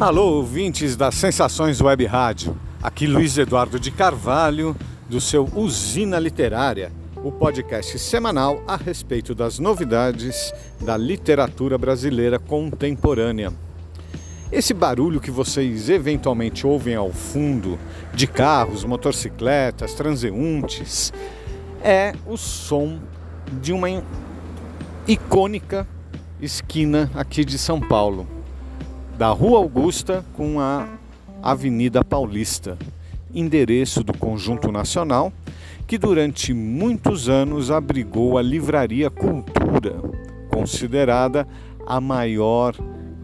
Alô, ouvintes das Sensações Web Rádio. Aqui Luiz Eduardo de Carvalho, do seu Usina Literária, o podcast semanal a respeito das novidades da literatura brasileira contemporânea. Esse barulho que vocês eventualmente ouvem ao fundo de carros, motocicletas, transeuntes, é o som de uma icônica esquina aqui de São Paulo da Rua Augusta com a Avenida Paulista, endereço do Conjunto Nacional, que durante muitos anos abrigou a Livraria Cultura, considerada a maior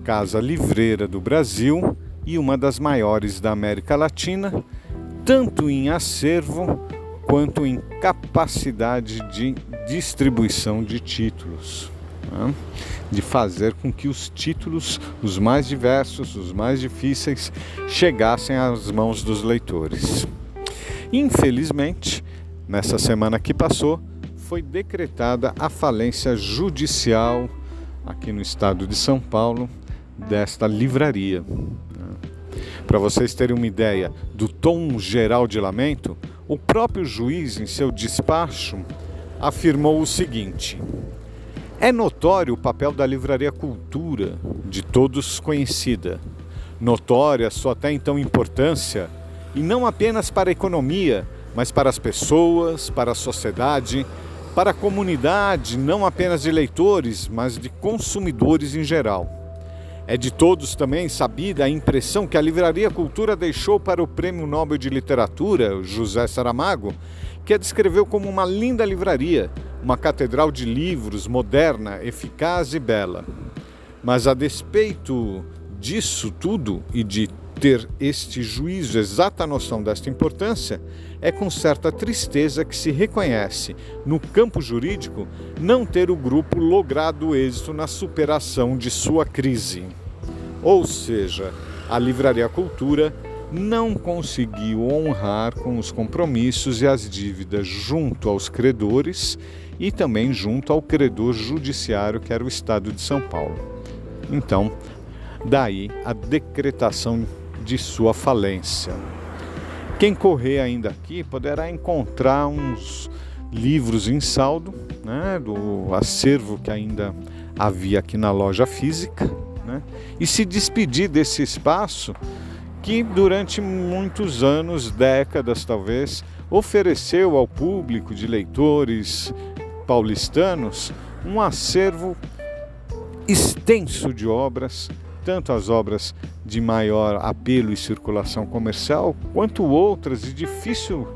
casa livreira do Brasil e uma das maiores da América Latina, tanto em acervo quanto em capacidade de distribuição de títulos né? de fazer com que os títulos, os mais diversos, os mais difíceis, chegassem às mãos dos leitores. Infelizmente, nessa semana que passou, foi decretada a falência judicial aqui no estado de São Paulo desta livraria. Né? Para vocês terem uma ideia do tom geral de lamento, o próprio juiz, em seu despacho, afirmou o seguinte: é notório o papel da Livraria Cultura, de todos conhecida. Notória sua até então importância, e não apenas para a economia, mas para as pessoas, para a sociedade, para a comunidade, não apenas de leitores, mas de consumidores em geral. É de todos também sabida a impressão que a Livraria Cultura deixou para o Prêmio Nobel de Literatura, José Saramago, que a descreveu como uma linda livraria, uma catedral de livros moderna, eficaz e bela. Mas a despeito disso tudo e de ter este juízo, exata noção desta importância, é com certa tristeza que se reconhece, no campo jurídico, não ter o grupo logrado êxito na superação de sua crise. Ou seja, a Livraria Cultura não conseguiu honrar com os compromissos e as dívidas junto aos credores e também junto ao credor judiciário, que era o Estado de São Paulo. Então, daí a decretação de sua falência. Quem correr ainda aqui poderá encontrar uns livros em saldo, né, do acervo que ainda havia aqui na loja física, né, e se despedir desse espaço que durante muitos anos, décadas talvez, ofereceu ao público de leitores paulistanos um acervo extenso de obras, tanto as obras de maior apelo e circulação comercial, quanto outras de difícil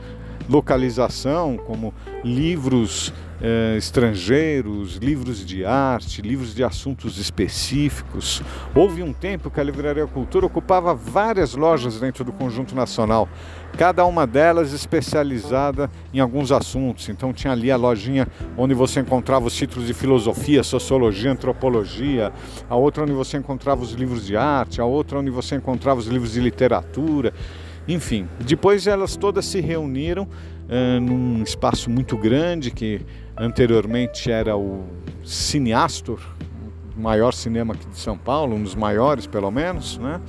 localização, como livros eh, estrangeiros, livros de arte, livros de assuntos específicos. Houve um tempo que a Livraria Cultura ocupava várias lojas dentro do conjunto nacional, cada uma delas especializada em alguns assuntos. Então tinha ali a lojinha onde você encontrava os títulos de filosofia, sociologia, antropologia, a outra onde você encontrava os livros de arte, a outra onde você encontrava os livros de literatura. Enfim, depois elas todas se reuniram uh, num espaço muito grande que anteriormente era o Cineastor, o maior cinema aqui de São Paulo, um dos maiores pelo menos, né?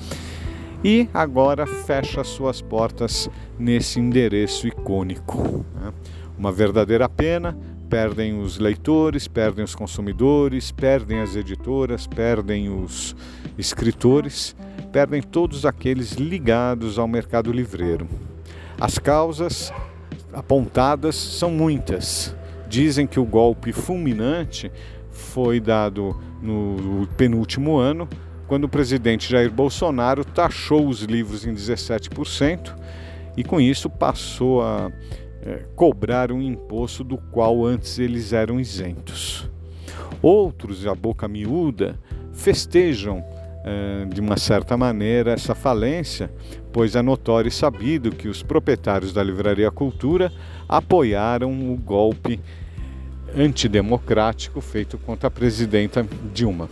E agora fecha suas portas nesse endereço icônico. Né? Uma verdadeira pena, perdem os leitores, perdem os consumidores, perdem as editoras, perdem os escritores, perdem todos aqueles ligados ao mercado livreiro. As causas apontadas são muitas. Dizem que o golpe fulminante foi dado no penúltimo ano, quando o presidente Jair Bolsonaro taxou os livros em 17% e com isso passou a é, cobrar um imposto do qual antes eles eram isentos. Outros, a boca miúda, festejam de uma certa maneira essa falência, pois é notório e sabido que os proprietários da Livraria Cultura apoiaram o golpe antidemocrático feito contra a presidenta Dilma.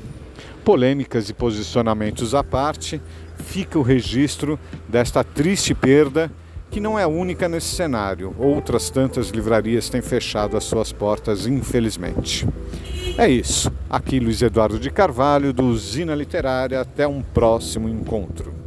Polêmicas e posicionamentos à parte, fica o registro desta triste perda que não é única nesse cenário. Outras tantas livrarias têm fechado as suas portas, infelizmente. É isso. Aqui Luiz Eduardo de Carvalho, do Usina Literária. Até um próximo encontro.